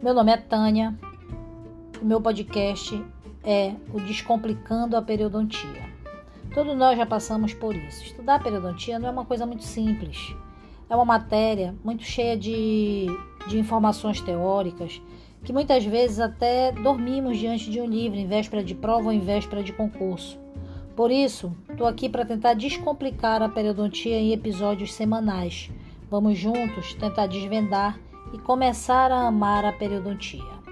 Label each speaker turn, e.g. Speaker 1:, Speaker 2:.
Speaker 1: Meu nome é Tânia. O meu podcast é o Descomplicando a Periodontia. Todos nós já passamos por isso. Estudar periodontia não é uma coisa muito simples. É uma matéria muito cheia de, de informações teóricas que muitas vezes até dormimos diante de um livro em véspera de prova ou em véspera de concurso. Por isso, estou aqui para tentar descomplicar a periodontia em episódios semanais. Vamos juntos tentar desvendar e começar a amar a periodontia.